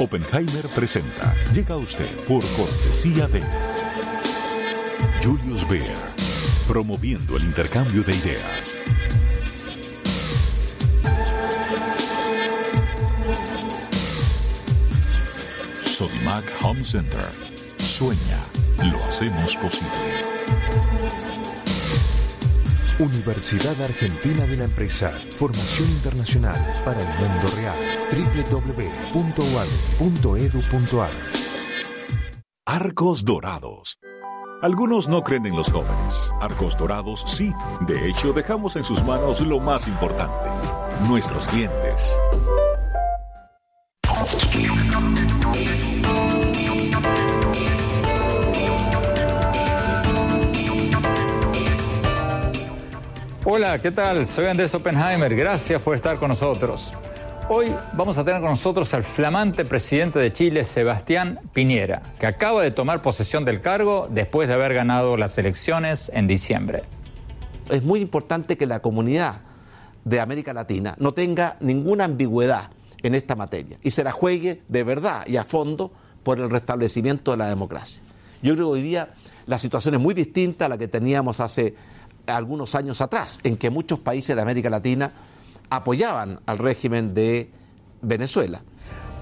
Oppenheimer presenta. Llega a usted por cortesía de Julius Baer, promoviendo el intercambio de ideas. Sodimac Home Center. Sueña, lo hacemos posible. Universidad Argentina de la Empresa. Formación internacional para el mundo real. www.uad.edu.ar Arcos Dorados. Algunos no creen en los jóvenes. Arcos Dorados sí. De hecho, dejamos en sus manos lo más importante, nuestros clientes. Hola, ¿qué tal? Soy Andrés Oppenheimer. Gracias por estar con nosotros. Hoy vamos a tener con nosotros al flamante presidente de Chile, Sebastián Piñera, que acaba de tomar posesión del cargo después de haber ganado las elecciones en diciembre. Es muy importante que la comunidad de América Latina no tenga ninguna ambigüedad en esta materia y se la juegue de verdad y a fondo por el restablecimiento de la democracia. Yo creo que hoy día la situación es muy distinta a la que teníamos hace algunos años atrás, en que muchos países de América Latina apoyaban al régimen de Venezuela.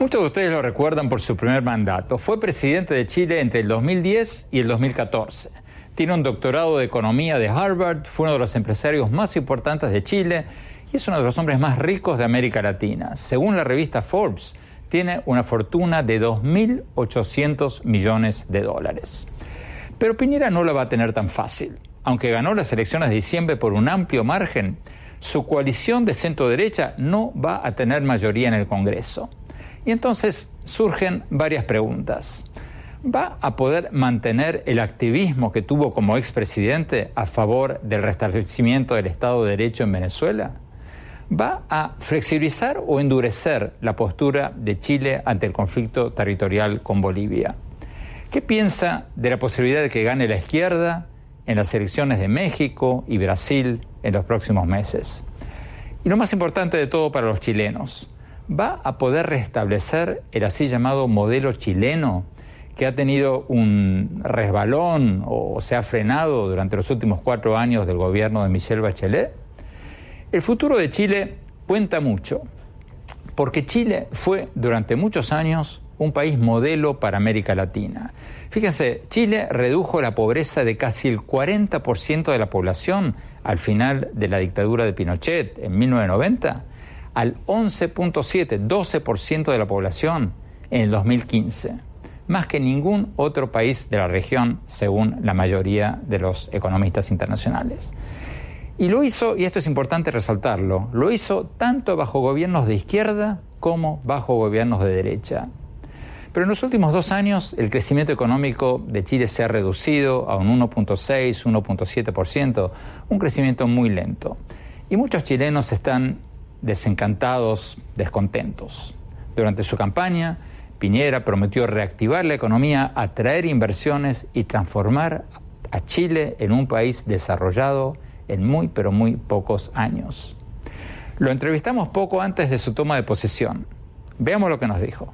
Muchos de ustedes lo recuerdan por su primer mandato. Fue presidente de Chile entre el 2010 y el 2014. Tiene un doctorado de economía de Harvard, fue uno de los empresarios más importantes de Chile y es uno de los hombres más ricos de América Latina. Según la revista Forbes, tiene una fortuna de 2.800 millones de dólares. Pero Piñera no la va a tener tan fácil aunque ganó las elecciones de diciembre por un amplio margen, su coalición de centro derecha no va a tener mayoría en el Congreso. Y entonces surgen varias preguntas. ¿Va a poder mantener el activismo que tuvo como expresidente a favor del restablecimiento del Estado de Derecho en Venezuela? ¿Va a flexibilizar o endurecer la postura de Chile ante el conflicto territorial con Bolivia? ¿Qué piensa de la posibilidad de que gane la izquierda en las elecciones de México y Brasil en los próximos meses. Y lo más importante de todo para los chilenos, ¿va a poder restablecer el así llamado modelo chileno que ha tenido un resbalón o se ha frenado durante los últimos cuatro años del gobierno de Michelle Bachelet? El futuro de Chile cuenta mucho, porque Chile fue durante muchos años un país modelo para América Latina. Fíjense, Chile redujo la pobreza de casi el 40% de la población al final de la dictadura de Pinochet en 1990 al 11.7, 12% de la población en el 2015, más que ningún otro país de la región, según la mayoría de los economistas internacionales. Y lo hizo, y esto es importante resaltarlo, lo hizo tanto bajo gobiernos de izquierda como bajo gobiernos de derecha. Pero en los últimos dos años el crecimiento económico de Chile se ha reducido a un 1.6, 1.7%, un crecimiento muy lento. Y muchos chilenos están desencantados, descontentos. Durante su campaña, Piñera prometió reactivar la economía, atraer inversiones y transformar a Chile en un país desarrollado en muy, pero muy pocos años. Lo entrevistamos poco antes de su toma de posesión. Veamos lo que nos dijo.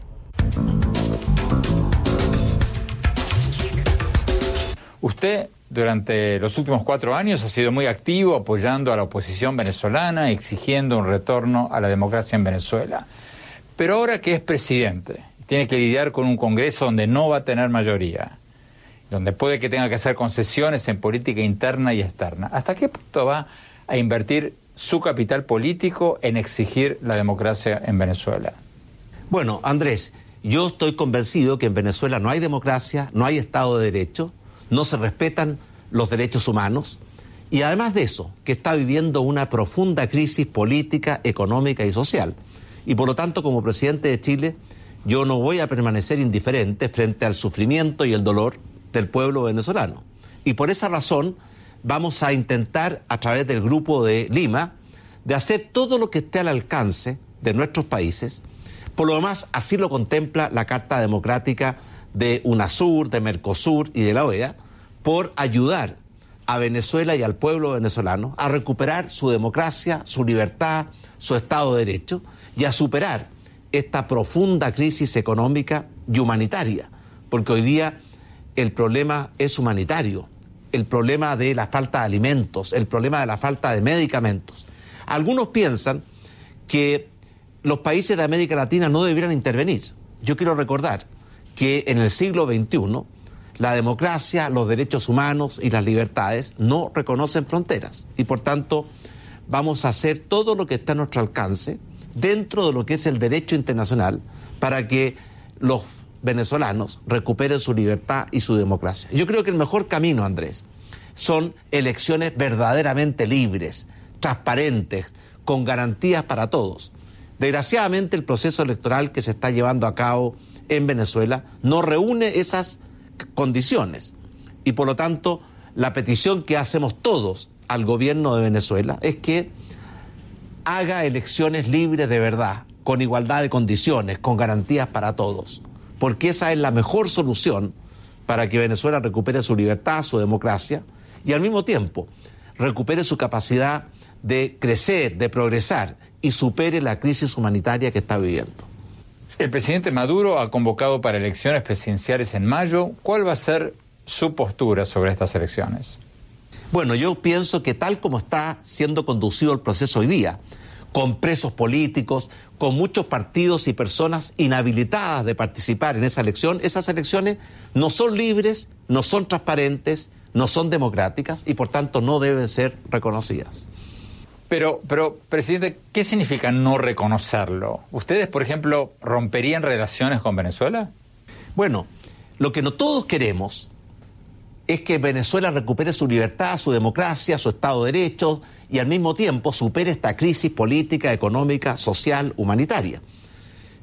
Usted durante los últimos cuatro años ha sido muy activo apoyando a la oposición venezolana, exigiendo un retorno a la democracia en Venezuela. Pero ahora que es presidente, tiene que lidiar con un Congreso donde no va a tener mayoría, donde puede que tenga que hacer concesiones en política interna y externa, ¿hasta qué punto va a invertir su capital político en exigir la democracia en Venezuela? Bueno, Andrés, yo estoy convencido que en Venezuela no hay democracia, no hay Estado de Derecho, no se respetan los derechos humanos y además de eso, que está viviendo una profunda crisis política, económica y social. Y por lo tanto, como presidente de Chile, yo no voy a permanecer indiferente frente al sufrimiento y el dolor del pueblo venezolano. Y por esa razón vamos a intentar, a través del grupo de Lima, de hacer todo lo que esté al alcance de nuestros países. Por lo demás, así lo contempla la Carta Democrática de UNASUR, de Mercosur y de la OEA, por ayudar a Venezuela y al pueblo venezolano a recuperar su democracia, su libertad, su Estado de Derecho y a superar esta profunda crisis económica y humanitaria, porque hoy día el problema es humanitario, el problema de la falta de alimentos, el problema de la falta de medicamentos. Algunos piensan que los países de América Latina no deberían intervenir. Yo quiero recordar que en el siglo XXI la democracia, los derechos humanos y las libertades no reconocen fronteras y por tanto vamos a hacer todo lo que está a nuestro alcance dentro de lo que es el derecho internacional para que los venezolanos recuperen su libertad y su democracia. Yo creo que el mejor camino, Andrés, son elecciones verdaderamente libres, transparentes, con garantías para todos. Desgraciadamente el proceso electoral que se está llevando a cabo en Venezuela no reúne esas condiciones. Y por lo tanto la petición que hacemos todos al gobierno de Venezuela es que haga elecciones libres de verdad, con igualdad de condiciones, con garantías para todos, porque esa es la mejor solución para que Venezuela recupere su libertad, su democracia y al mismo tiempo recupere su capacidad de crecer, de progresar y supere la crisis humanitaria que está viviendo. El presidente Maduro ha convocado para elecciones presidenciales en mayo. ¿Cuál va a ser su postura sobre estas elecciones? Bueno, yo pienso que tal como está siendo conducido el proceso hoy día, con presos políticos, con muchos partidos y personas inhabilitadas de participar en esa elección, esas elecciones no son libres, no son transparentes, no son democráticas y por tanto no deben ser reconocidas. Pero, pero, presidente, ¿qué significa no reconocerlo? ¿Ustedes, por ejemplo, romperían relaciones con Venezuela? Bueno, lo que no todos queremos es que Venezuela recupere su libertad, su democracia, su Estado de Derecho y al mismo tiempo supere esta crisis política, económica, social, humanitaria.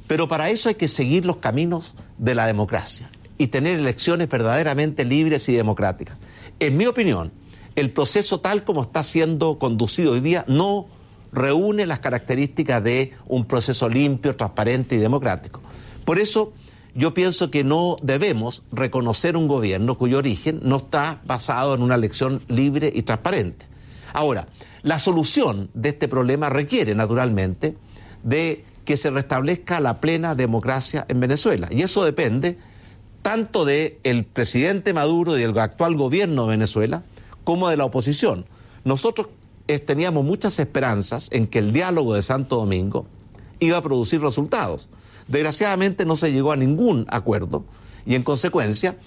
Pero para eso hay que seguir los caminos de la democracia y tener elecciones verdaderamente libres y democráticas. En mi opinión, el proceso tal como está siendo conducido hoy día no reúne las características de un proceso limpio, transparente y democrático. Por eso yo pienso que no debemos reconocer un gobierno cuyo origen no está basado en una elección libre y transparente. Ahora, la solución de este problema requiere naturalmente de que se restablezca la plena democracia en Venezuela y eso depende tanto del el presidente Maduro y del actual gobierno de Venezuela como de la oposición. Nosotros eh, teníamos muchas esperanzas en que el diálogo de Santo Domingo iba a producir resultados. Desgraciadamente no se llegó a ningún acuerdo y en consecuencia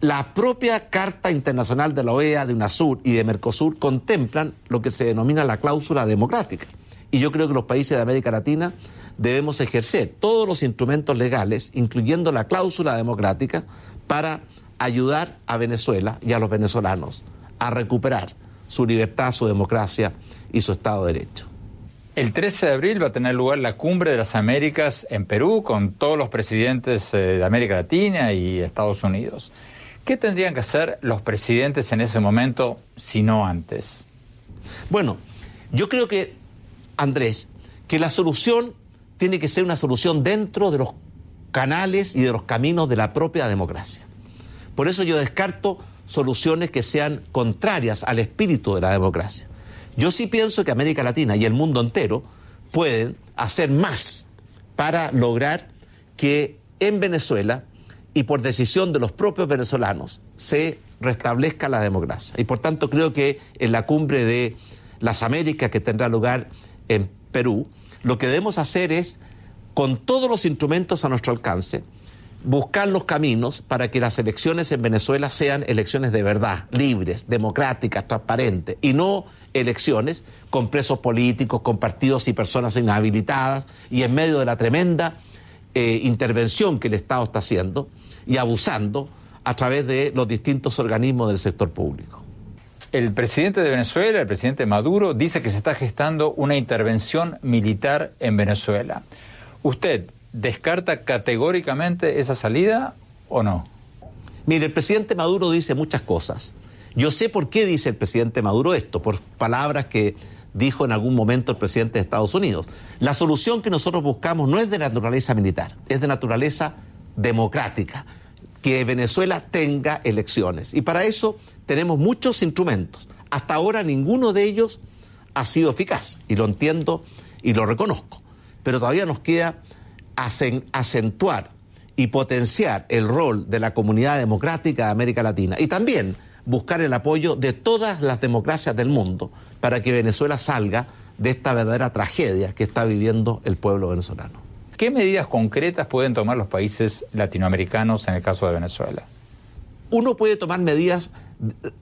la propia Carta Internacional de la OEA, de UNASUR y de Mercosur contemplan lo que se denomina la cláusula democrática. Y yo creo que los países de América Latina debemos ejercer todos los instrumentos legales, incluyendo la cláusula democrática, para ayudar a Venezuela y a los venezolanos a recuperar su libertad, su democracia y su Estado de Derecho. El 13 de abril va a tener lugar la Cumbre de las Américas en Perú con todos los presidentes eh, de América Latina y Estados Unidos. ¿Qué tendrían que hacer los presidentes en ese momento si no antes? Bueno, yo creo que, Andrés, que la solución tiene que ser una solución dentro de los canales y de los caminos de la propia democracia. Por eso yo descarto soluciones que sean contrarias al espíritu de la democracia. Yo sí pienso que América Latina y el mundo entero pueden hacer más para lograr que en Venezuela y por decisión de los propios venezolanos se restablezca la democracia. Y por tanto creo que en la cumbre de las Américas que tendrá lugar en Perú, lo que debemos hacer es, con todos los instrumentos a nuestro alcance, buscar los caminos para que las elecciones en Venezuela sean elecciones de verdad, libres, democráticas, transparentes, y no elecciones con presos políticos, con partidos y personas inhabilitadas, y en medio de la tremenda eh, intervención que el Estado está haciendo y abusando a través de los distintos organismos del sector público. El presidente de Venezuela, el presidente Maduro, dice que se está gestando una intervención militar en Venezuela. ¿Usted descarta categóricamente esa salida o no? Mire, el presidente Maduro dice muchas cosas. Yo sé por qué dice el presidente Maduro esto, por palabras que dijo en algún momento el presidente de Estados Unidos. La solución que nosotros buscamos no es de naturaleza militar, es de naturaleza democrática, que Venezuela tenga elecciones. Y para eso tenemos muchos instrumentos. Hasta ahora ninguno de ellos ha sido eficaz, y lo entiendo y lo reconozco. Pero todavía nos queda acentuar y potenciar el rol de la comunidad democrática de América Latina y también buscar el apoyo de todas las democracias del mundo para que Venezuela salga de esta verdadera tragedia que está viviendo el pueblo venezolano. ¿Qué medidas concretas pueden tomar los países latinoamericanos en el caso de Venezuela? Uno puede tomar medidas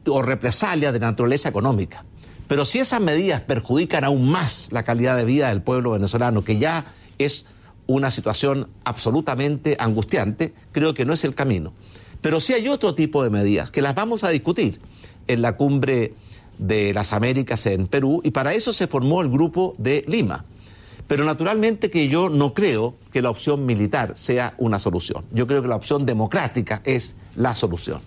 o represalias de naturaleza económica, pero si esas medidas perjudican aún más la calidad de vida del pueblo venezolano, que ya es una situación absolutamente angustiante, creo que no es el camino. Pero sí hay otro tipo de medidas que las vamos a discutir en la cumbre de las Américas en Perú y para eso se formó el grupo de Lima. Pero naturalmente que yo no creo que la opción militar sea una solución. Yo creo que la opción democrática es la solución.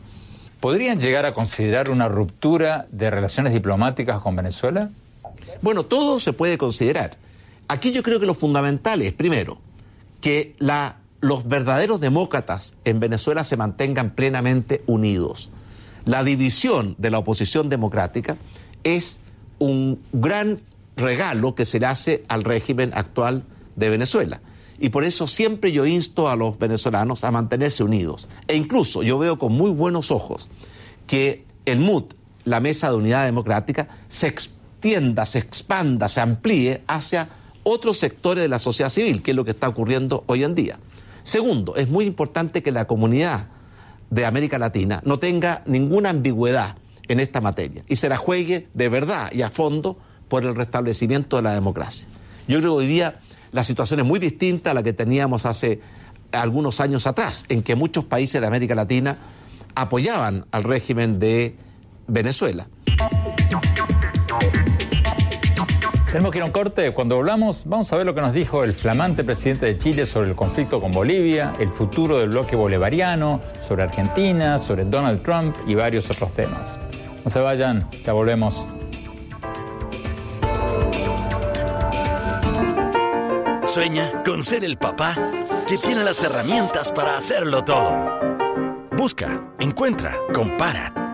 ¿Podrían llegar a considerar una ruptura de relaciones diplomáticas con Venezuela? Bueno, todo se puede considerar. Aquí yo creo que lo fundamental es, primero, que los verdaderos demócratas en Venezuela se mantengan plenamente unidos. La división de la oposición democrática es un gran regalo que se le hace al régimen actual de Venezuela. Y por eso siempre yo insto a los venezolanos a mantenerse unidos. E incluso yo veo con muy buenos ojos que el MUD, la Mesa de Unidad Democrática, se extienda, se expanda, se amplíe hacia otros sectores de la sociedad civil, que es lo que está ocurriendo hoy en día. Segundo, es muy importante que la comunidad de América Latina no tenga ninguna ambigüedad en esta materia y se la juegue de verdad y a fondo por el restablecimiento de la democracia. Yo creo que hoy día la situación es muy distinta a la que teníamos hace algunos años atrás, en que muchos países de América Latina apoyaban al régimen de Venezuela. Tenemos que ir a un corte. Cuando hablamos, vamos a ver lo que nos dijo el flamante presidente de Chile sobre el conflicto con Bolivia, el futuro del bloque bolivariano, sobre Argentina, sobre Donald Trump y varios otros temas. No se vayan, ya volvemos. Sueña con ser el papá que tiene las herramientas para hacerlo todo. Busca, encuentra, compara.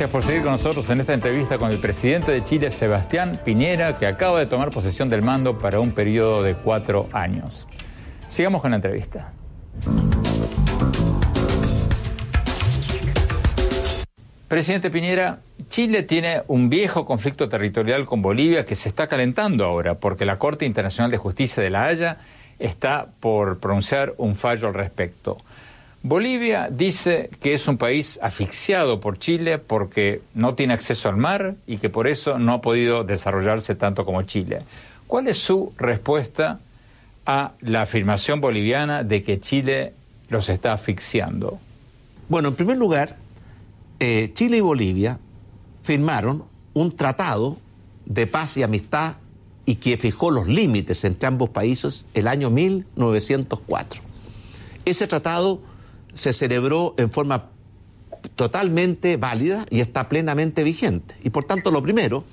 Gracias por seguir con nosotros en esta entrevista con el presidente de Chile, Sebastián Piñera, que acaba de tomar posesión del mando para un periodo de cuatro años. Sigamos con la entrevista. Presidente Piñera, Chile tiene un viejo conflicto territorial con Bolivia que se está calentando ahora porque la Corte Internacional de Justicia de La Haya está por pronunciar un fallo al respecto. Bolivia dice que es un país asfixiado por Chile porque no tiene acceso al mar y que por eso no ha podido desarrollarse tanto como Chile. ¿Cuál es su respuesta a la afirmación boliviana de que Chile los está asfixiando? Bueno, en primer lugar, eh, Chile y Bolivia firmaron un tratado de paz y amistad y que fijó los límites entre ambos países el año 1904. Ese tratado se celebró en forma totalmente válida y está plenamente vigente. Y por tanto, lo primero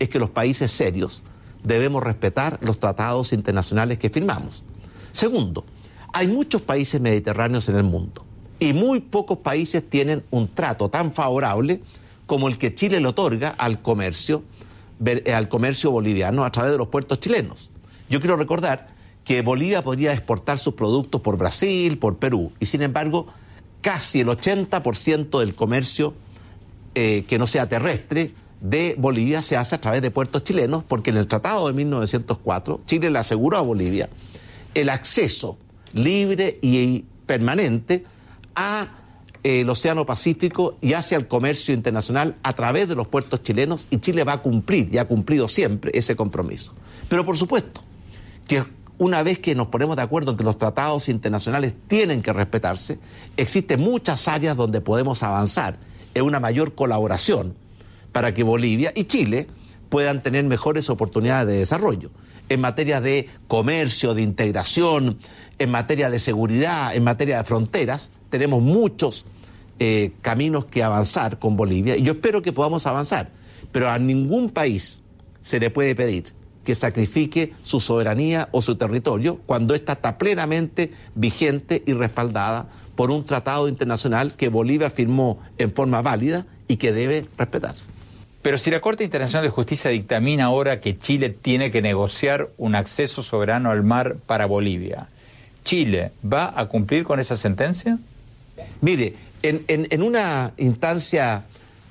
es que los países serios debemos respetar los tratados internacionales que firmamos. Segundo, hay muchos países mediterráneos en el mundo y muy pocos países tienen un trato tan favorable como el que Chile le otorga al comercio, al comercio boliviano a través de los puertos chilenos. Yo quiero recordar que Bolivia podría exportar sus productos por Brasil, por Perú, y sin embargo, casi el 80% del comercio eh, que no sea terrestre de Bolivia se hace a través de puertos chilenos, porque en el Tratado de 1904 Chile le aseguró a Bolivia el acceso libre y permanente a eh, el Océano Pacífico y hacia el comercio internacional a través de los puertos chilenos y Chile va a cumplir y ha cumplido siempre ese compromiso. Pero por supuesto que una vez que nos ponemos de acuerdo en que los tratados internacionales tienen que respetarse, existen muchas áreas donde podemos avanzar en una mayor colaboración para que Bolivia y Chile puedan tener mejores oportunidades de desarrollo en materia de comercio, de integración, en materia de seguridad, en materia de fronteras. Tenemos muchos eh, caminos que avanzar con Bolivia y yo espero que podamos avanzar, pero a ningún país se le puede pedir que sacrifique su soberanía o su territorio cuando ésta está plenamente vigente y respaldada por un tratado internacional que Bolivia firmó en forma válida y que debe respetar. Pero si la Corte Internacional de Justicia dictamina ahora que Chile tiene que negociar un acceso soberano al mar para Bolivia, ¿Chile va a cumplir con esa sentencia? Mire, en, una instancia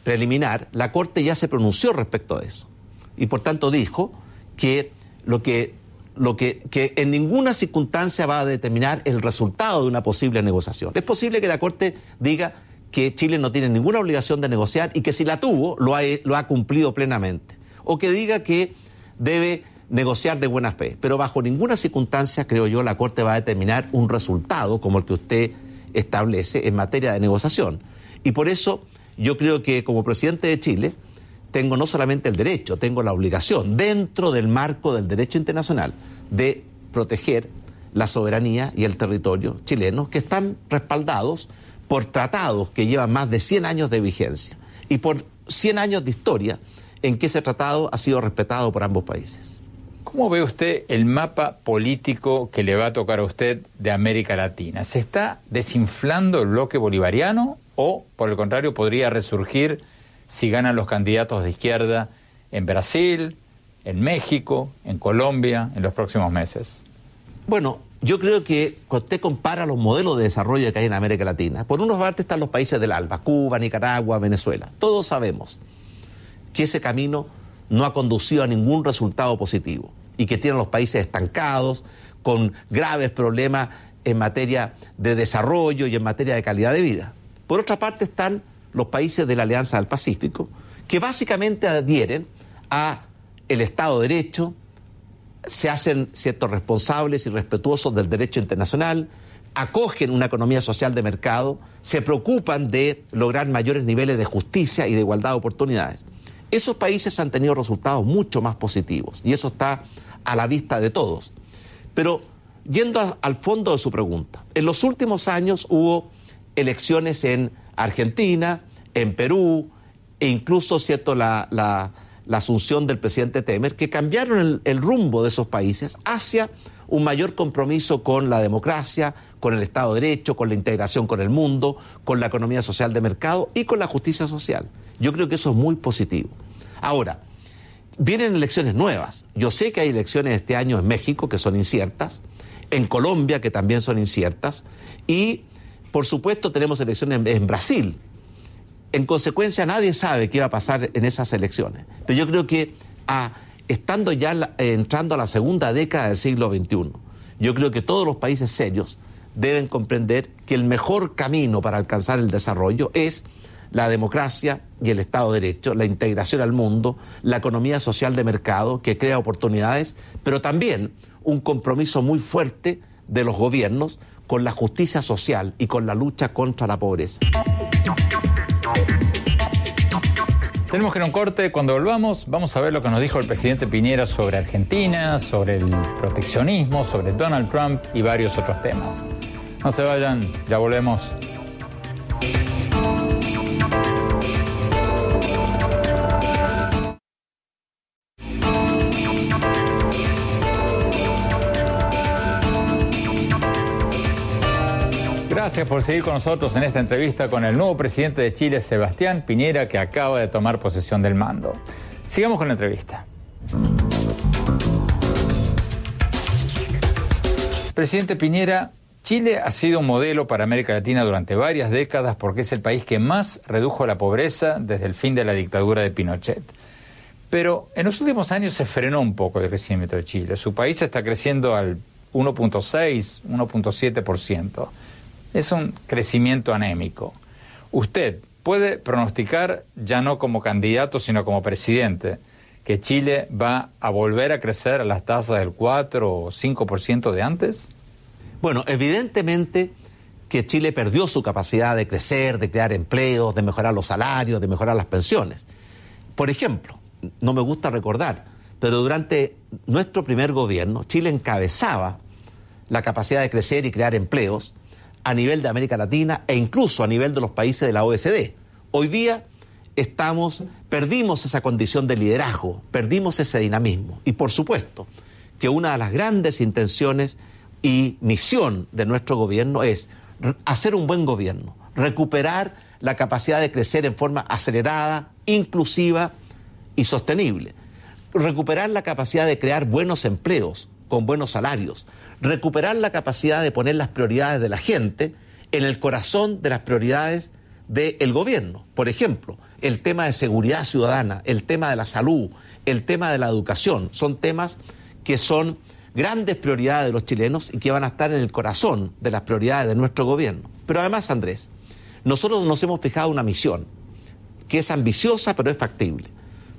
preliminar, la Corte ya se pronunció respecto a eso. Y por tanto dijo que lo que, lo que, que en ninguna circunstancia va a determinar el resultado de una posible negociación. Es posible que la Corte diga que Chile no tiene ninguna obligación de negociar y que si la tuvo, lo ha, lo ha cumplido plenamente. O que diga que debe negociar de buena fe. Pero bajo ninguna circunstancia, creo yo, la Corte va a determinar un resultado como el que usted establece en materia de negociación. Y por eso yo creo que como presidente de Chile tengo no solamente el derecho, tengo la obligación, dentro del marco del derecho internacional, de proteger la soberanía y el territorio chileno que están respaldados por tratados que llevan más de 100 años de vigencia y por 100 años de historia en que ese tratado ha sido respetado por ambos países. ¿Cómo ve usted el mapa político que le va a tocar a usted de América Latina? ¿Se está desinflando el bloque bolivariano o, por el contrario, podría resurgir si ganan los candidatos de izquierda en Brasil, en México, en Colombia en los próximos meses? Bueno, yo creo que cuando usted compara los modelos de desarrollo que hay en América Latina, por unos partes están los países del ALBA, Cuba, Nicaragua, Venezuela. Todos sabemos que ese camino no ha conducido a ningún resultado positivo y que tienen los países estancados, con graves problemas en materia de desarrollo y en materia de calidad de vida. Por otra parte están los países de la Alianza del Pacífico, que básicamente adhieren a el Estado de Derecho, se hacen ciertos responsables y respetuosos del derecho internacional, acogen una economía social de mercado, se preocupan de lograr mayores niveles de justicia y de igualdad de oportunidades. Esos países han tenido resultados mucho más positivos y eso está a la vista de todos. Pero yendo al fondo de su pregunta, en los últimos años hubo elecciones en Argentina, en Perú, e incluso, ¿cierto?, la, la la asunción del presidente Temer, que cambiaron el, rumbo de esos países hacia un mayor compromiso con la democracia, con el Estado de Derecho, con la integración con el mundo, con la economía social de mercado y con la justicia social. Yo creo que eso es muy positivo. Ahora, vienen elecciones nuevas. Yo sé que hay elecciones este año en México que son inciertas, en Colombia que también son inciertas y, por supuesto, tenemos elecciones en Brasil en consecuencia, nadie sabe qué va a pasar en esas elecciones. Pero yo creo que ah, estando ya eh, entrando a la segunda década del siglo XXI, yo creo que todos los países serios deben comprender que el mejor camino para alcanzar el desarrollo es la democracia y el Estado de Derecho, la integración al mundo, la economía social de mercado que crea oportunidades, pero también un compromiso muy fuerte de los gobiernos con la justicia social y con la lucha contra la pobreza. Tenemos que ir a un corte. Cuando volvamos, vamos a ver lo que nos dijo el presidente Piñera sobre Argentina, sobre el proteccionismo, sobre Donald Trump y varios otros temas. No se vayan, ya volvemos. Gracias por seguir con nosotros en esta entrevista con el nuevo presidente de Chile, Sebastián Piñera, que acaba de tomar posesión del mando. Sigamos con la entrevista. Presidente Piñera, Chile ha sido un modelo para América Latina durante varias décadas porque es el país que más redujo la pobreza desde el fin de la dictadura de Pinochet. Pero en los últimos años se frenó un poco el crecimiento de Chile. Su país está creciendo al 1.6, 1.7%. Es un crecimiento anémico. Usted puede pronosticar, ya no como candidato, sino como presidente, que Chile va a volver a crecer a las tasas del 4 o 5% de antes? Bueno, evidentemente que Chile perdió su capacidad de crecer, de crear empleos, de mejorar los salarios, de mejorar las pensiones. Por ejemplo, no me gusta recordar, pero durante nuestro primer gobierno, Chile encabezaba la capacidad de crecer y crear empleos a nivel de América Latina e incluso a nivel de los países de la OECD. Hoy día estamos, perdimos esa condición de liderazgo, perdimos ese dinamismo. Y por supuesto que una de las grandes intenciones y misión de nuestro gobierno es hacer un buen gobierno, recuperar la capacidad de crecer en forma acelerada, inclusiva y sostenible, recuperar la capacidad de crear buenos empleos con buenos salarios, recuperar la capacidad de poner las prioridades de la gente en el corazón de las prioridades del gobierno. Por ejemplo, el tema de seguridad ciudadana, el tema de la salud, el tema de la educación, son temas que son grandes prioridades de los chilenos y que van a estar en el corazón de las prioridades de nuestro gobierno. Pero además, Andrés, nosotros nos hemos fijado una misión que es ambiciosa pero es factible.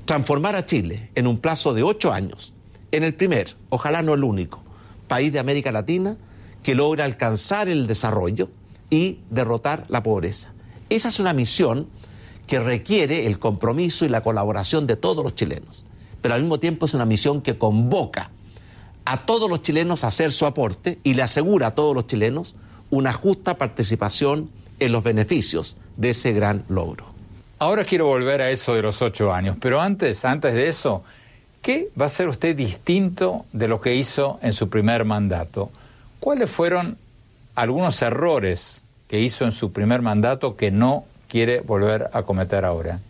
Transformar a Chile en un plazo de ocho años, en el primer, ojalá no el único, país de América Latina que logra alcanzar el desarrollo y derrotar la pobreza. Esa es una misión que requiere el compromiso y la colaboración de todos los chilenos, pero al mismo tiempo es una misión que convoca a todos los chilenos a hacer su aporte y le asegura a todos los chilenos una justa participación en los beneficios de ese gran logro. Ahora quiero volver a eso de los ocho años, pero antes, antes de eso, ¿qué va a ser usted distinto de lo que hizo en su primer mandato? ¿Cuáles fueron algunos errores que hizo en su primer mandato que no quiere volver a cometer ahora?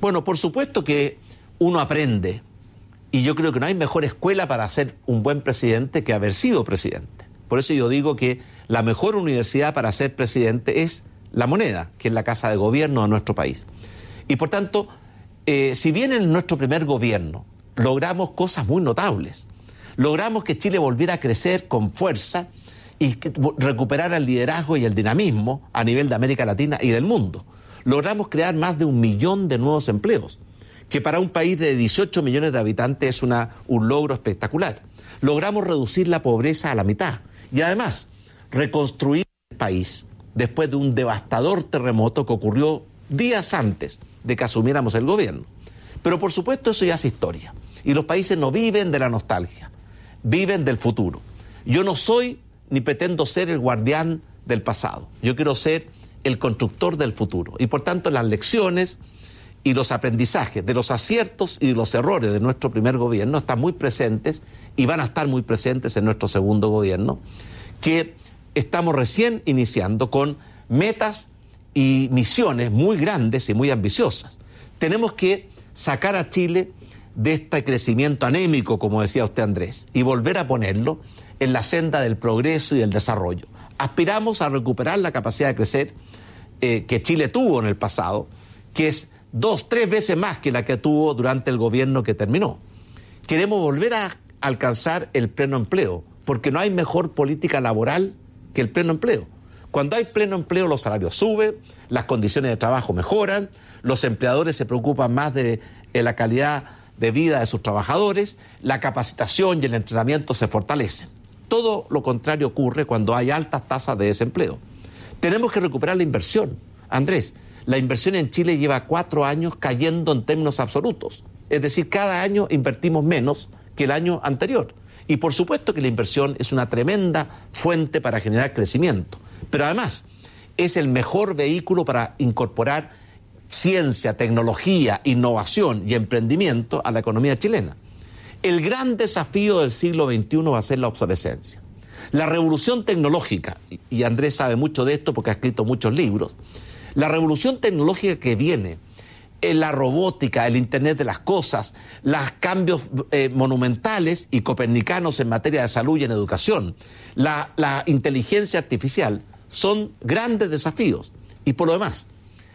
Bueno, por supuesto que uno aprende y yo creo que no hay mejor escuela para ser un buen presidente que haber sido presidente. Por eso yo digo que la mejor universidad para ser presidente es la moneda, que es la casa de gobierno de nuestro país. Y por tanto, eh, si bien en nuestro primer gobierno logramos cosas muy notables, logramos que Chile volviera a crecer con fuerza y recuperar el liderazgo y el dinamismo a nivel de América Latina y del mundo. Logramos crear más de un millón de nuevos empleos que para un país de 18 millones de habitantes es una, un logro espectacular. Logramos reducir la pobreza a la mitad y además reconstruir el país después de un devastador terremoto que ocurrió días antes de que asumiéramos el gobierno. Pero por supuesto eso ya es historia. Y los países no viven de la nostalgia, viven del futuro. Yo no soy ni pretendo ser el guardián del pasado, yo quiero ser el constructor del futuro. Y por tanto las lecciones, y los aprendizajes de los aciertos y de los errores de nuestro primer gobierno están muy presentes y van a estar muy presentes en nuestro segundo gobierno, que estamos recién iniciando con metas y misiones muy grandes y muy ambiciosas. Tenemos que sacar a Chile de este crecimiento anémico, como decía usted Andrés, y volver a ponerlo en la senda del progreso y del desarrollo. Aspiramos a recuperar la capacidad de crecer eh, que Chile tuvo en el pasado, que es dos, tres veces más que la que tuvo durante el gobierno que terminó. Queremos volver a alcanzar el pleno empleo, porque no hay mejor política laboral que el pleno empleo. Cuando hay pleno empleo los salarios suben, las condiciones de trabajo mejoran, los empleadores se preocupan más de, la calidad de vida de sus trabajadores, la capacitación y el entrenamiento se fortalecen. Todo lo contrario ocurre cuando hay altas tasas de desempleo. Tenemos que recuperar la inversión. Andrés, la inversión en Chile lleva cuatro años cayendo en términos absolutos. Es decir, cada año invertimos menos que el año anterior. Y por supuesto que la inversión es una tremenda fuente para generar crecimiento. Pero además, es el mejor vehículo para incorporar ciencia, tecnología, innovación y emprendimiento a la economía chilena. El gran desafío del siglo XXI va a ser la obsolescencia. La revolución tecnológica, y Andrés sabe mucho de esto porque ha escrito muchos libros, la revolución tecnológica que viene eh, la robótica, el Internet de las Cosas, los cambios eh, monumentales y copernicanos en materia de salud y en educación, la, la inteligencia artificial, son grandes desafíos. Y por lo demás,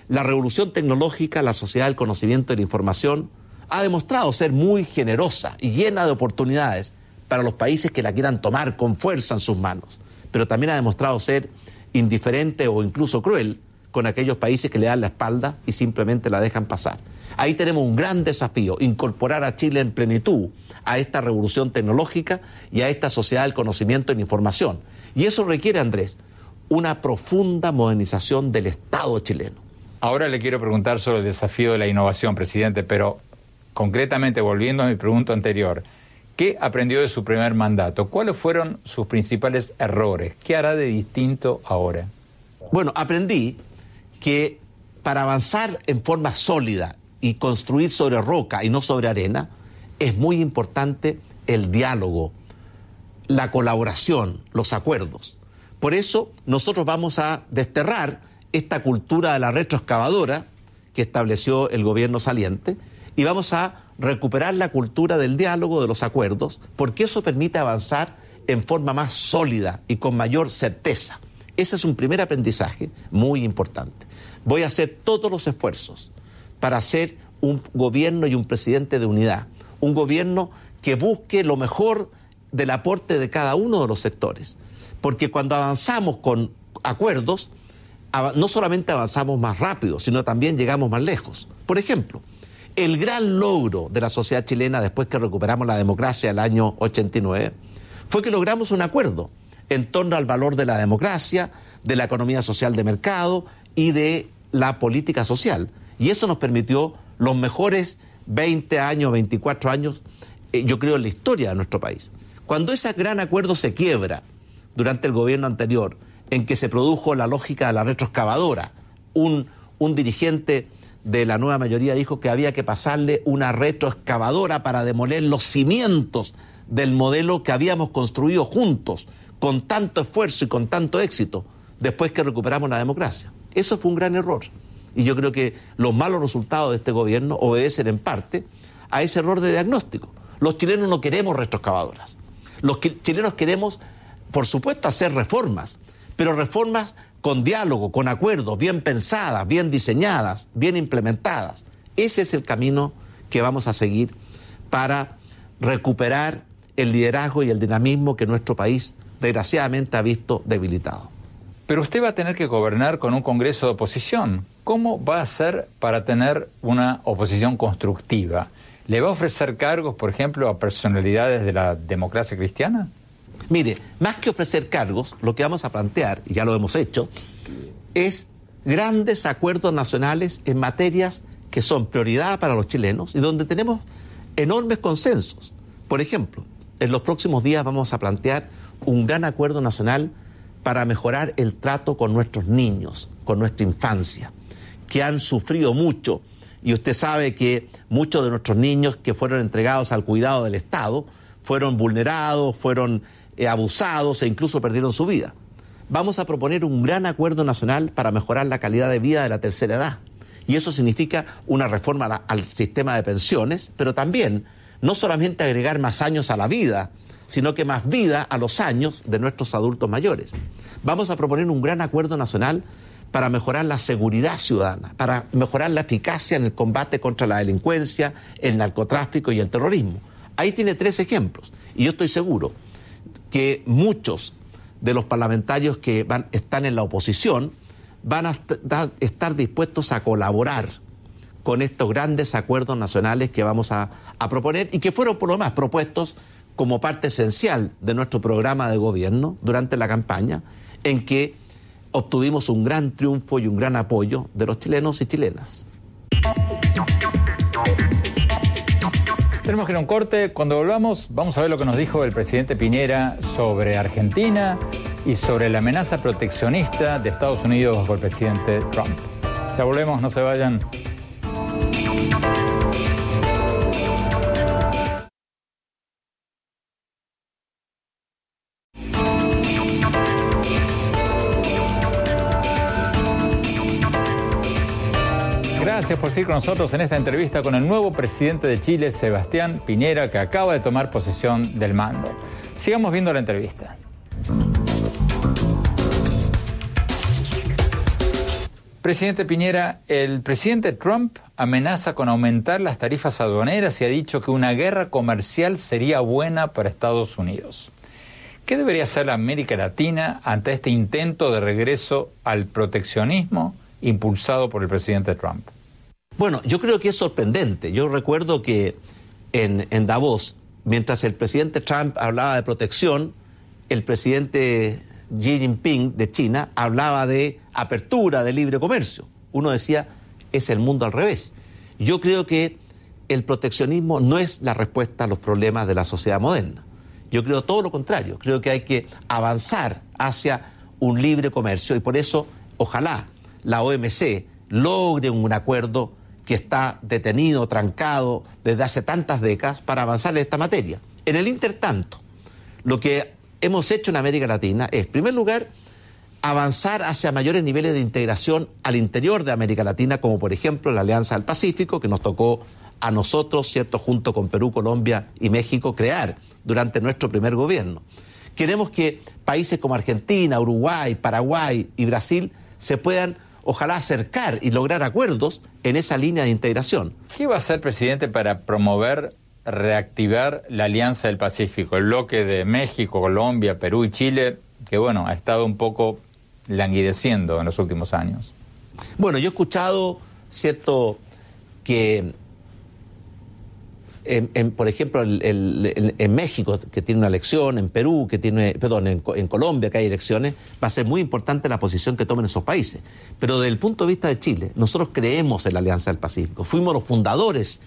la revolución tecnológica, la sociedad del conocimiento y la información, ha demostrado ser muy generosa y llena de oportunidades para los países que la quieran tomar con fuerza en sus manos, pero también ha demostrado ser indiferente o incluso cruel con aquellos países que le dan la espalda y simplemente la dejan pasar. Ahí tenemos un gran desafío, incorporar a Chile en plenitud a esta revolución tecnológica y a esta sociedad del conocimiento y la información. Y eso requiere, Andrés, una profunda modernización del Estado chileno. Ahora le quiero preguntar sobre el desafío de la innovación, presidente, pero concretamente volviendo a mi pregunta anterior, ¿qué aprendió de su primer mandato? ¿Cuáles fueron sus principales errores? ¿Qué hará de distinto ahora? Bueno, aprendí que para avanzar en forma sólida y construir sobre roca y no sobre arena, es muy importante el diálogo, la colaboración, los acuerdos. Por eso nosotros vamos a desterrar esta cultura de la retroexcavadora que estableció el gobierno saliente y vamos a recuperar la cultura del diálogo, de los acuerdos, porque eso permite avanzar en forma más sólida y con mayor certeza. Ese es un primer aprendizaje muy importante. Voy a hacer todos los esfuerzos para hacer un gobierno y un presidente de unidad, un gobierno que busque lo mejor del aporte de cada uno de los sectores. Porque cuando avanzamos con acuerdos, no solamente avanzamos más rápido, sino también llegamos más lejos. Por ejemplo, el gran logro de la sociedad chilena después que recuperamos la democracia el año 89 fue que logramos un acuerdo en torno al valor de la democracia, de la economía social de mercado y de la política social. Y eso nos permitió los mejores 20 años, 24 años, eh, yo creo, en la historia de nuestro país. Cuando ese gran acuerdo se quiebra durante el gobierno anterior, en que se produjo la lógica de la retroexcavadora, un, un dirigente de la nueva mayoría dijo que había que pasarle una retroexcavadora para demoler los cimientos del modelo que habíamos construido juntos, con tanto esfuerzo y con tanto éxito, después que recuperamos la democracia. Eso fue un gran error. Y yo creo que los malos resultados de este gobierno obedecen en parte a ese error de diagnóstico. Los chilenos no queremos retroexcavadoras. Los chilenos queremos, por supuesto, hacer reformas, pero reformas con diálogo, con acuerdos, bien pensadas, bien diseñadas, bien implementadas. Ese es el camino que vamos a seguir para recuperar el liderazgo y el dinamismo que nuestro país desgraciadamente ha visto debilitado. Pero usted va a tener que gobernar con un Congreso de oposición. ¿Cómo va a hacer para tener una oposición constructiva? ¿Le va a ofrecer cargos, por ejemplo, a personalidades de la democracia cristiana? Mire, más que ofrecer cargos, lo que vamos a plantear, y ya lo hemos hecho, es grandes acuerdos nacionales en materias que son prioridad para los chilenos y donde tenemos enormes consensos. Por ejemplo, en los próximos días vamos a plantear un gran acuerdo nacional para mejorar el trato con nuestros niños, con nuestra infancia, que han sufrido mucho. Y usted sabe que muchos de nuestros niños que fueron entregados al cuidado del Estado fueron vulnerados, fueron abusados e incluso perdieron su vida. Vamos a proponer un gran acuerdo nacional para mejorar la calidad de vida de la tercera edad. Y eso significa una reforma al sistema de pensiones, pero también no solamente agregar más años a la vida, sino que más vida a los años de nuestros adultos mayores. Vamos a proponer un gran acuerdo nacional para mejorar la seguridad ciudadana, para mejorar la eficacia en el combate contra la delincuencia, el narcotráfico y el terrorismo. Ahí tiene tres ejemplos. Y yo estoy seguro que muchos de los parlamentarios que van, están en la oposición van a estar dispuestos a colaborar con estos grandes acuerdos nacionales que vamos a, a proponer y que fueron por lo más propuestos como parte esencial de nuestro programa de gobierno durante la campaña, en que obtuvimos un gran triunfo y un gran apoyo de los chilenos y chilenas. Tenemos que ir a un corte. Cuando volvamos, vamos a ver lo que nos dijo el presidente Piñera sobre Argentina y sobre la amenaza proteccionista de Estados Unidos por el presidente Trump. Ya volvemos, no se vayan. Con nosotros en esta entrevista con el nuevo presidente de Chile, Sebastián Piñera, que acaba de tomar posesión del mando. Sigamos viendo la entrevista. Presidente Piñera, el presidente Trump amenaza con aumentar las tarifas aduaneras y ha dicho que una guerra comercial sería buena para Estados Unidos. ¿Qué debería hacer la América Latina ante este intento de regreso al proteccionismo impulsado por el presidente Trump? Bueno, yo creo que es sorprendente. Yo recuerdo que en, Davos, mientras el presidente Trump hablaba de protección, el presidente Xi Jinping de China hablaba de apertura, de libre comercio. Uno decía, es el mundo al revés. Yo creo que el proteccionismo no es la respuesta a los problemas de la sociedad moderna. Yo creo todo lo contrario. Creo que hay que avanzar hacia un libre comercio y por eso, ojalá la OMC logre un acuerdo que está detenido, trancado desde hace tantas décadas para avanzar en esta materia. En el intertanto, lo que hemos hecho en América Latina es, en primer lugar, avanzar hacia mayores niveles de integración al interior de América Latina, como por ejemplo la Alianza del Pacífico, que nos tocó a nosotros, ¿cierto?, junto con Perú, Colombia y México, crear durante nuestro primer gobierno. Queremos que países como Argentina, Uruguay, Paraguay y Brasil se puedan ojalá acercar y lograr acuerdos en esa línea de integración. ¿Qué va a hacer, presidente, para promover, reactivar la Alianza del Pacífico, el bloque de México, Colombia, Perú y Chile, que bueno, ha estado un poco languideciendo en los últimos años? Bueno, yo he escuchado, cierto, que por ejemplo, en México, que tiene una elección, en Perú, que tiene, perdón, en, en, Colombia, que hay elecciones, va a ser muy importante la posición que tomen esos países. Pero desde el punto de vista de Chile, nosotros creemos en la Alianza del Pacífico. Fuimos los fundadores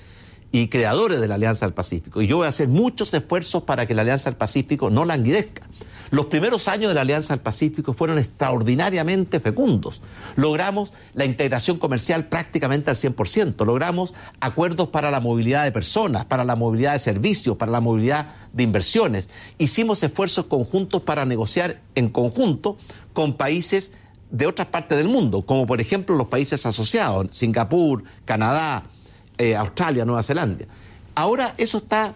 y creadores de la Alianza del Pacífico. Y yo voy a hacer muchos esfuerzos para que la Alianza del Pacífico no languidezca. Los primeros años de la Alianza del Pacífico fueron extraordinariamente fecundos. Logramos la integración comercial prácticamente al 100%, logramos acuerdos para la movilidad de personas, para la movilidad de servicios, para la movilidad de inversiones. Hicimos esfuerzos conjuntos para negociar en conjunto con países de otras partes del mundo, como por ejemplo los países asociados, Singapur, Canadá, eh, Australia, Nueva Zelanda. Ahora eso está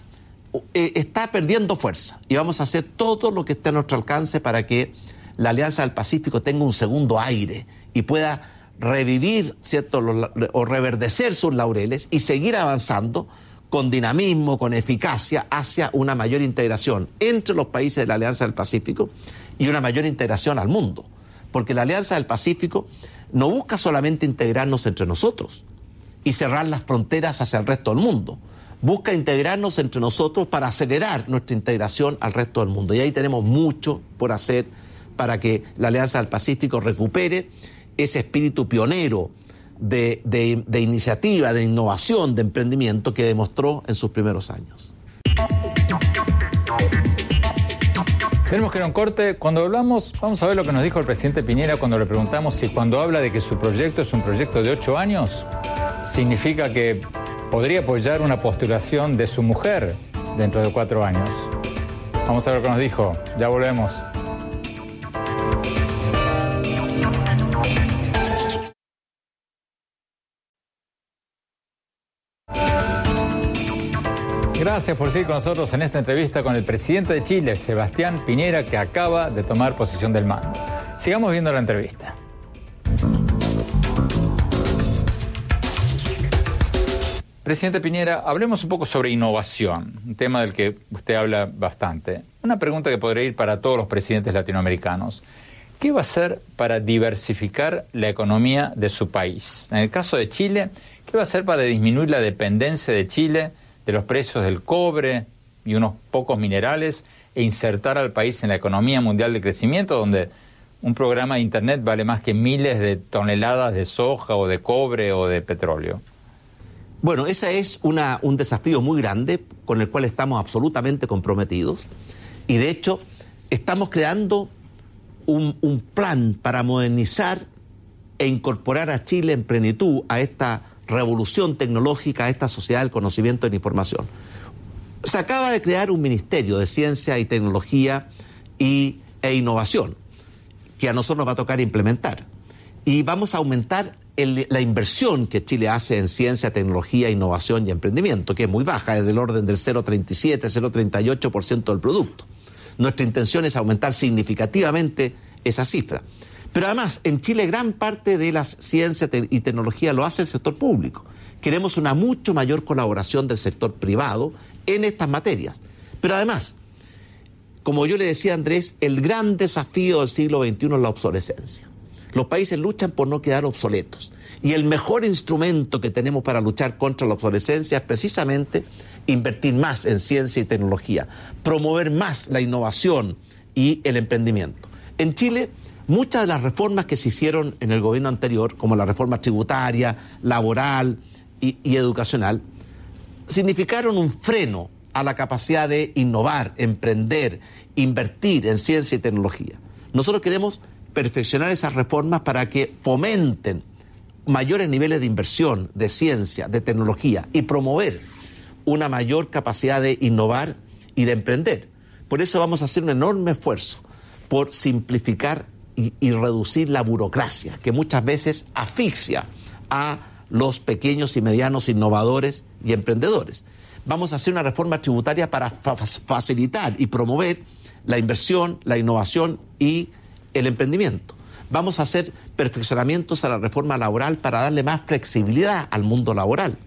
eh, está perdiendo fuerza y vamos a hacer todo lo que esté a nuestro alcance para que la Alianza del Pacífico tenga un segundo aire y pueda revivir, ¿cierto?, o reverdecer sus laureles y seguir avanzando con dinamismo, con eficacia hacia una mayor integración entre los países de la Alianza del Pacífico y una mayor integración al mundo. Porque la Alianza del Pacífico no busca solamente integrarnos entre nosotros y cerrar las fronteras hacia el resto del mundo busca integrarnos entre nosotros para acelerar nuestra integración al resto del mundo. Y ahí tenemos mucho por hacer para que la Alianza del Pacífico recupere ese espíritu pionero de, iniciativa, de innovación, de emprendimiento que demostró en sus primeros años. Tenemos que ir a corte. Cuando hablamos, vamos a ver lo que nos dijo el presidente Piñera cuando le preguntamos si cuando habla de que su proyecto es un proyecto de ocho años, significa que podría apoyar una postulación de su mujer dentro de cuatro años. Vamos a ver qué nos dijo. Ya volvemos. Gracias por seguir con nosotros en esta entrevista con el presidente de Chile, Sebastián Piñera, que acaba de tomar posición del mando. Sigamos viendo la entrevista. Presidente Piñera, hablemos un poco sobre innovación, un tema del que usted habla bastante. Una pregunta que podría ir para todos los presidentes latinoamericanos. ¿Qué va a hacer para diversificar la economía de su país? En el caso de Chile, ¿qué va a hacer para disminuir la dependencia de Chile de los precios del cobre y unos pocos minerales e insertar al país en la economía mundial de crecimiento, donde un programa de Internet vale más que miles de toneladas de soja o de cobre o de petróleo? Bueno, ese es una, un desafío muy grande con el cual estamos absolutamente comprometidos y de hecho estamos creando un, un plan para modernizar e incorporar a Chile en plenitud a esta revolución tecnológica, a esta sociedad del conocimiento y la información. Se acaba de crear un Ministerio de Ciencia y Tecnología y, e Innovación, que a nosotros nos va a tocar implementar. Y vamos a aumentar la inversión que Chile hace en ciencia, tecnología, innovación y emprendimiento, que es muy baja, es del orden del 0,37, 0,38% del producto. Nuestra intención es aumentar significativamente esa cifra. Pero además, en Chile gran parte de la ciencia y tecnología lo hace el sector público. Queremos una mucho mayor colaboración del sector privado en estas materias. Pero además, como yo le decía a Andrés, el gran desafío del siglo XXI es la obsolescencia. Los países luchan por no quedar obsoletos. Y el mejor instrumento que tenemos para luchar contra la obsolescencia es precisamente invertir más en ciencia y tecnología, promover más la innovación y el emprendimiento. En Chile, muchas de las reformas que se hicieron en el gobierno anterior, como la reforma tributaria, laboral y, y educacional, significaron un freno a la capacidad de innovar, emprender, invertir en ciencia y tecnología. Nosotros queremos perfeccionar esas reformas para que fomenten mayores niveles de inversión, de ciencia, de tecnología y promover una mayor capacidad de innovar y de emprender. Por eso vamos a hacer un enorme esfuerzo por simplificar y, reducir la burocracia, que muchas veces asfixia a los pequeños y medianos innovadores y emprendedores. Vamos a hacer una reforma tributaria para facilitar y promover la inversión, la innovación y el emprendimiento. Vamos a hacer perfeccionamientos a la reforma laboral para darle más flexibilidad al mundo laboral,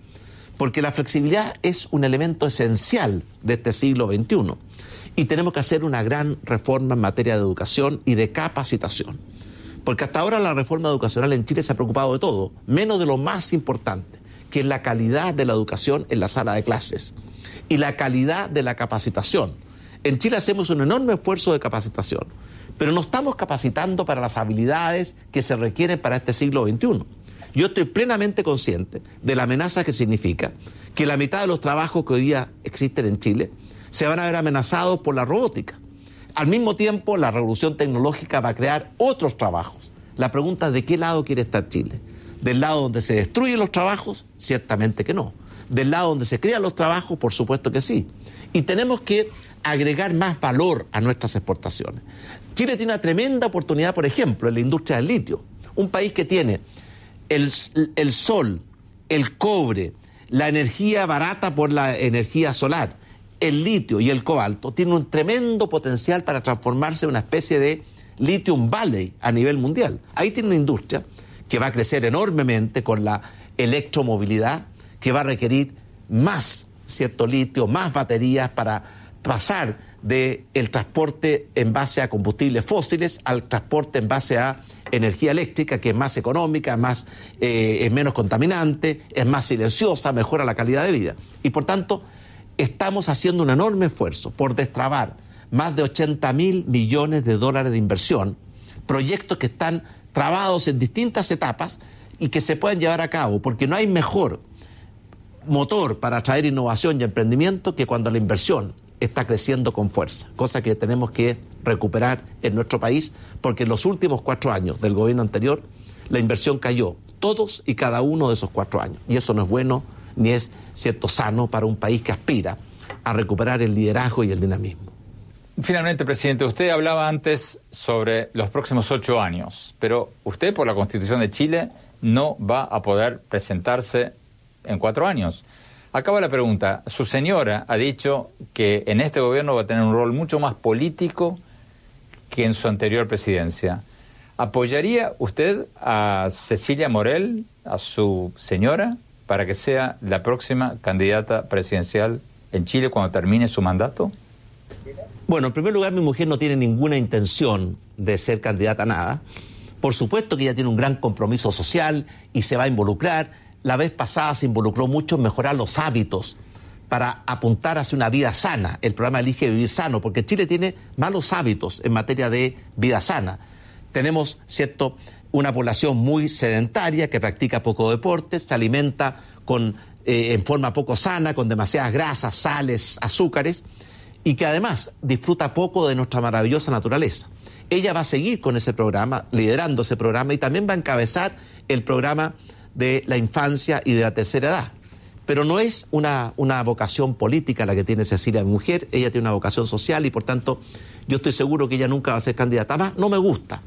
porque la flexibilidad es un elemento esencial de este siglo XXI. Y tenemos que hacer una gran reforma en materia de educación y de capacitación. Porque hasta ahora la reforma educacional en Chile se ha preocupado de todo, menos de lo más importante, que es la calidad de la educación en la sala de clases y la calidad de la capacitación. En Chile hacemos un enorme esfuerzo de capacitación pero no estamos capacitando para las habilidades que se requieren para este siglo XXI. Yo estoy plenamente consciente de la amenaza que significa que la mitad de los trabajos que hoy día existen en Chile se van a ver amenazados por la robótica. Al mismo tiempo, la revolución tecnológica va a crear otros trabajos. La pregunta es de qué lado quiere estar Chile. ¿Del lado donde se destruyen los trabajos? Ciertamente que no. ¿Del lado donde se crean los trabajos? Por supuesto que sí. Y tenemos que agregar más valor a nuestras exportaciones. Chile tiene una tremenda oportunidad, por ejemplo, en la industria del litio. Un país que tiene el, sol, el cobre, la energía barata por la energía solar, el litio y el cobalto, tiene un tremendo potencial para transformarse en una especie de lithium valley a nivel mundial. Ahí tiene una industria que va a crecer enormemente con la electromovilidad, que va a requerir más cierto litio, más baterías para pasar del transporte en base a combustibles fósiles al transporte en base a energía eléctrica, que es más económica, más, eh, es menos contaminante, es más silenciosa, mejora la calidad de vida. Y por tanto, estamos haciendo un enorme esfuerzo por destrabar más de 80 mil millones de dólares de inversión, proyectos que están trabados en distintas etapas y que se pueden llevar a cabo, porque no hay mejor motor para atraer innovación y emprendimiento que cuando la inversión está creciendo con fuerza, cosa que tenemos que recuperar en nuestro país, porque en los últimos cuatro años del gobierno anterior la inversión cayó, todos y cada uno de esos cuatro años. Y eso no es bueno ni es cierto sano para un país que aspira a recuperar el liderazgo y el dinamismo. Finalmente, presidente, usted hablaba antes sobre los próximos ocho años, pero usted por la Constitución de Chile no va a poder presentarse en cuatro años. Acaba la pregunta. Su señora ha dicho que en este gobierno va a tener un rol mucho más político que en su anterior presidencia. ¿Apoyaría usted a Cecilia Morel, a su señora, para que sea la próxima candidata presidencial en Chile cuando termine su mandato? Bueno, en primer lugar, mi mujer no tiene ninguna intención de ser candidata a nada. Por supuesto que ella tiene un gran compromiso social y se va a involucrar la vez pasada se involucró mucho en mejorar los hábitos para apuntar hacia una vida sana. El programa Elige Vivir Sano, porque Chile tiene malos hábitos en materia de vida sana. Tenemos, ¿cierto?, una población muy sedentaria que practica poco deporte, se alimenta con, eh, en forma poco sana, con demasiadas grasas, sales, azúcares, y que además disfruta poco de nuestra maravillosa naturaleza. Ella va a seguir con ese programa, liderando ese programa, y también va a encabezar el programa de la infancia y de la tercera edad. Pero no es una, una vocación política la que tiene Cecilia, mujer, ella tiene una vocación social y por tanto yo estoy seguro que ella nunca va a ser candidata. Más, no me gusta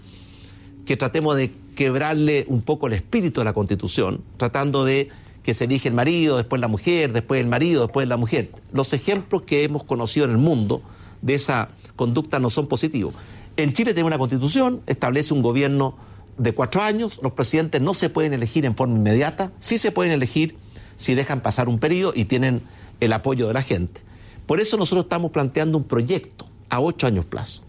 que tratemos de quebrarle un poco el espíritu de la Constitución, tratando de que se elige el marido, después la mujer, después el marido, después la mujer. Los ejemplos que hemos conocido en el mundo de esa conducta no son positivos. En Chile tenemos una constitución, establece un gobierno de cuatro años, los presidentes no se pueden elegir en forma inmediata, sí se pueden elegir si dejan pasar un periodo y tienen el apoyo de la gente. Por eso nosotros estamos planteando un proyecto a ocho años plazo,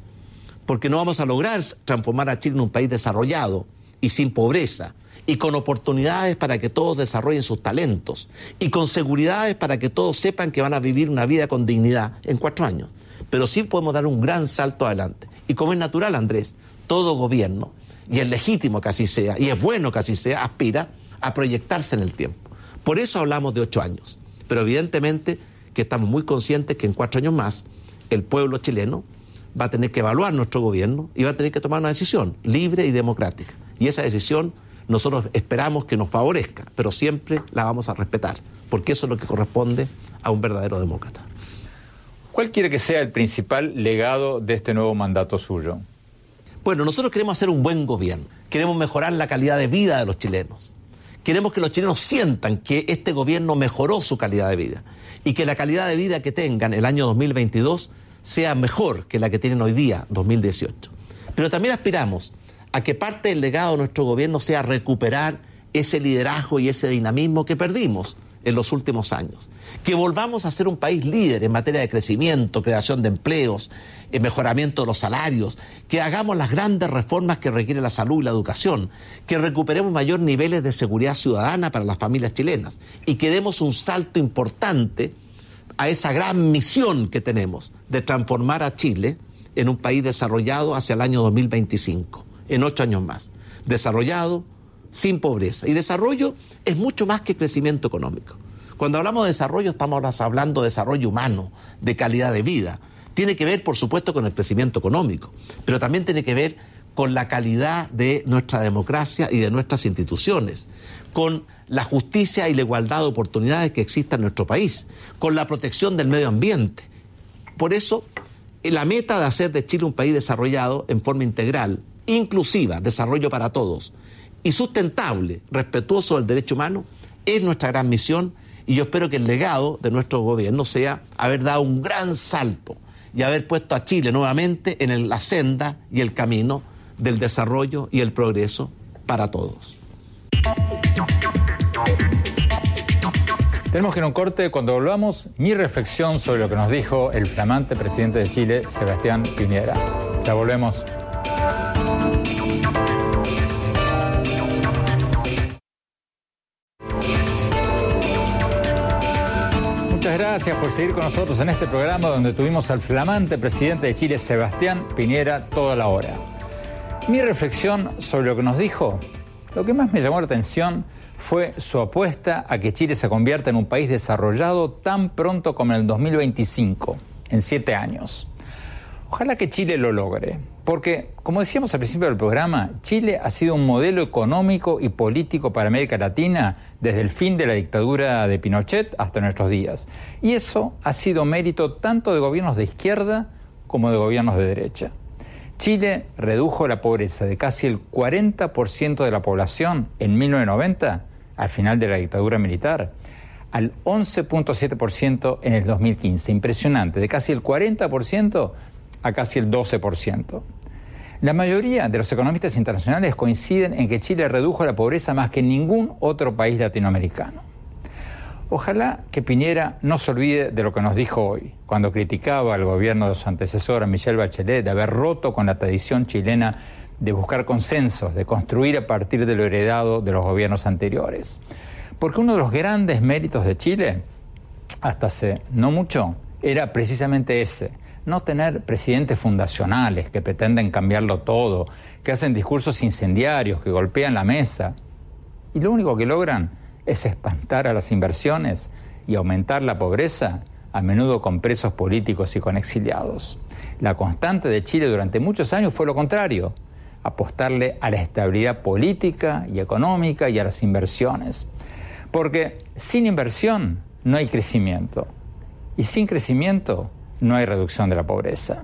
porque no vamos a lograr transformar a Chile en un país desarrollado y sin pobreza, y con oportunidades para que todos desarrollen sus talentos, y con seguridades para que todos sepan que van a vivir una vida con dignidad en cuatro años. Pero sí podemos dar un gran salto adelante. Y como es natural, Andrés, todo gobierno, y es legítimo que así sea, y es bueno que así sea, aspira a proyectarse en el tiempo. Por eso hablamos de ocho años. Pero evidentemente que estamos muy conscientes que en cuatro años más el pueblo chileno va a tener que evaluar nuestro gobierno y va a tener que tomar una decisión libre y democrática. Y esa decisión nosotros esperamos que nos favorezca, pero siempre la vamos a respetar, porque eso es lo que corresponde a un verdadero demócrata. ¿Cuál quiere que sea el principal legado de este nuevo mandato suyo? Bueno, nosotros queremos hacer un buen gobierno, queremos mejorar la calidad de vida de los chilenos, queremos que los chilenos sientan que este gobierno mejoró su calidad de vida y que la calidad de vida que tengan el año 2022 sea mejor que la que tienen hoy día, 2018. Pero también aspiramos a que parte del legado de nuestro gobierno sea recuperar ese liderazgo y ese dinamismo que perdimos en los últimos años. Que volvamos a ser un país líder en materia de crecimiento, creación de empleos, en mejoramiento de los salarios, que hagamos las grandes reformas que requiere la salud y la educación, que recuperemos mayores niveles de seguridad ciudadana para las familias chilenas y que demos un salto importante a esa gran misión que tenemos de transformar a Chile en un país desarrollado hacia el año 2025, en ocho años más. Desarrollado, sin pobreza. Y desarrollo es mucho más que crecimiento económico. Cuando hablamos de desarrollo estamos hablando de desarrollo humano, de calidad de vida. Tiene que ver, por supuesto, con el crecimiento económico, pero también tiene que ver con la calidad de nuestra democracia y de nuestras instituciones, con la justicia y la igualdad de oportunidades que existen en nuestro país, con la protección del medio ambiente. Por eso, la meta de hacer de Chile un país desarrollado en forma integral, inclusiva, desarrollo para todos, y sustentable, respetuoso del derecho humano, es nuestra gran misión y yo espero que el legado de nuestro gobierno sea haber dado un gran salto y haber puesto a Chile nuevamente en la senda y el camino del desarrollo y el progreso para todos. Tenemos que ir a un corte. Cuando volvamos, mi reflexión sobre lo que nos dijo el flamante presidente de Chile, Sebastián Piñera. Ya volvemos. Gracias por seguir con nosotros en este programa donde tuvimos al flamante presidente de Chile, Sebastián Piñera, toda la hora. Mi reflexión sobre lo que nos dijo, lo que más me llamó la atención fue su apuesta a que Chile se convierta en un país desarrollado tan pronto como en el 2025, en siete años. Ojalá que Chile lo logre, porque, como decíamos al principio del programa, Chile ha sido un modelo económico y político para América Latina desde el fin de la dictadura de Pinochet hasta nuestros días. Y eso ha sido mérito tanto de gobiernos de izquierda como de gobiernos de derecha. Chile redujo la pobreza de casi el 40% de la población en 1990, al final de la dictadura militar, al 11.7% en el 2015. Impresionante, de casi el 40% a casi el 12%. La mayoría de los economistas internacionales coinciden en que Chile redujo la pobreza más que ningún otro país latinoamericano. Ojalá que Piñera no se olvide de lo que nos dijo hoy, cuando criticaba al gobierno de su antecesora, Michelle Bachelet, de haber roto con la tradición chilena de buscar consensos, de construir a partir de lo heredado de los gobiernos anteriores. Porque uno de los grandes méritos de Chile, hasta hace no mucho, era precisamente ese, no tener presidentes fundacionales que pretenden cambiarlo todo, que hacen discursos incendiarios, que golpean la mesa. Y lo único que logran es espantar a las inversiones y aumentar la pobreza, a menudo con presos políticos y con exiliados. La constante de Chile durante muchos años fue lo contrario, apostarle a la estabilidad política y económica y a las inversiones. Porque sin inversión no hay crecimiento. Y sin crecimiento no hay reducción de la pobreza.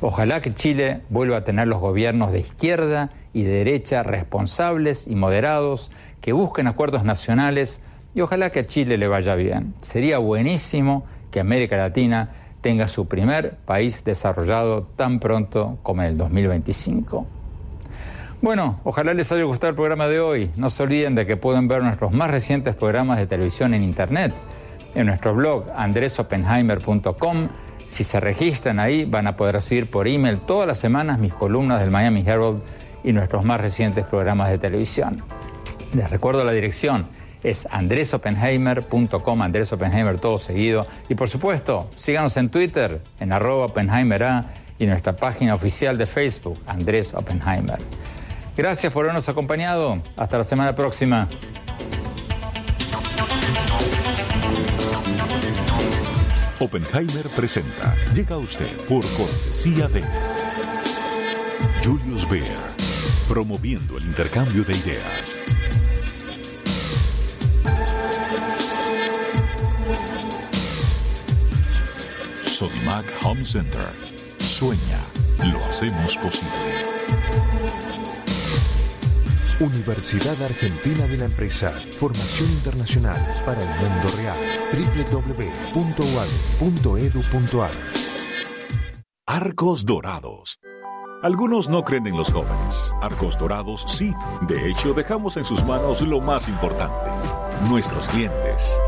Ojalá que Chile vuelva a tener los gobiernos de izquierda y de derecha responsables y moderados que busquen acuerdos nacionales y ojalá que a Chile le vaya bien. Sería buenísimo que América Latina tenga su primer país desarrollado tan pronto como en el 2025. Bueno, ojalá les haya gustado el programa de hoy. No se olviden de que pueden ver nuestros más recientes programas de televisión en Internet, en nuestro blog andresopenheimer.com si se registran ahí, van a poder recibir por email todas las semanas mis columnas del Miami Herald y nuestros más recientes programas de televisión. Les recuerdo la dirección, es andresopenheimer.com, Andrés Oppenheimer todo seguido. Y por supuesto, síganos en Twitter, en arroba y nuestra página oficial de Facebook, Andrés Oppenheimer. Gracias por habernos acompañado. Hasta la semana próxima. Oppenheimer presenta. Llega a usted por cortesía de Julius Baer, promoviendo el intercambio de ideas. Sodimac Home Center. Sueña, lo hacemos posible. Universidad Argentina de la Empresa. Formación internacional para el mundo real. www.uad.edu.ar Arcos Dorados. Algunos no creen en los jóvenes. Arcos Dorados sí. De hecho, dejamos en sus manos lo más importante, nuestros clientes.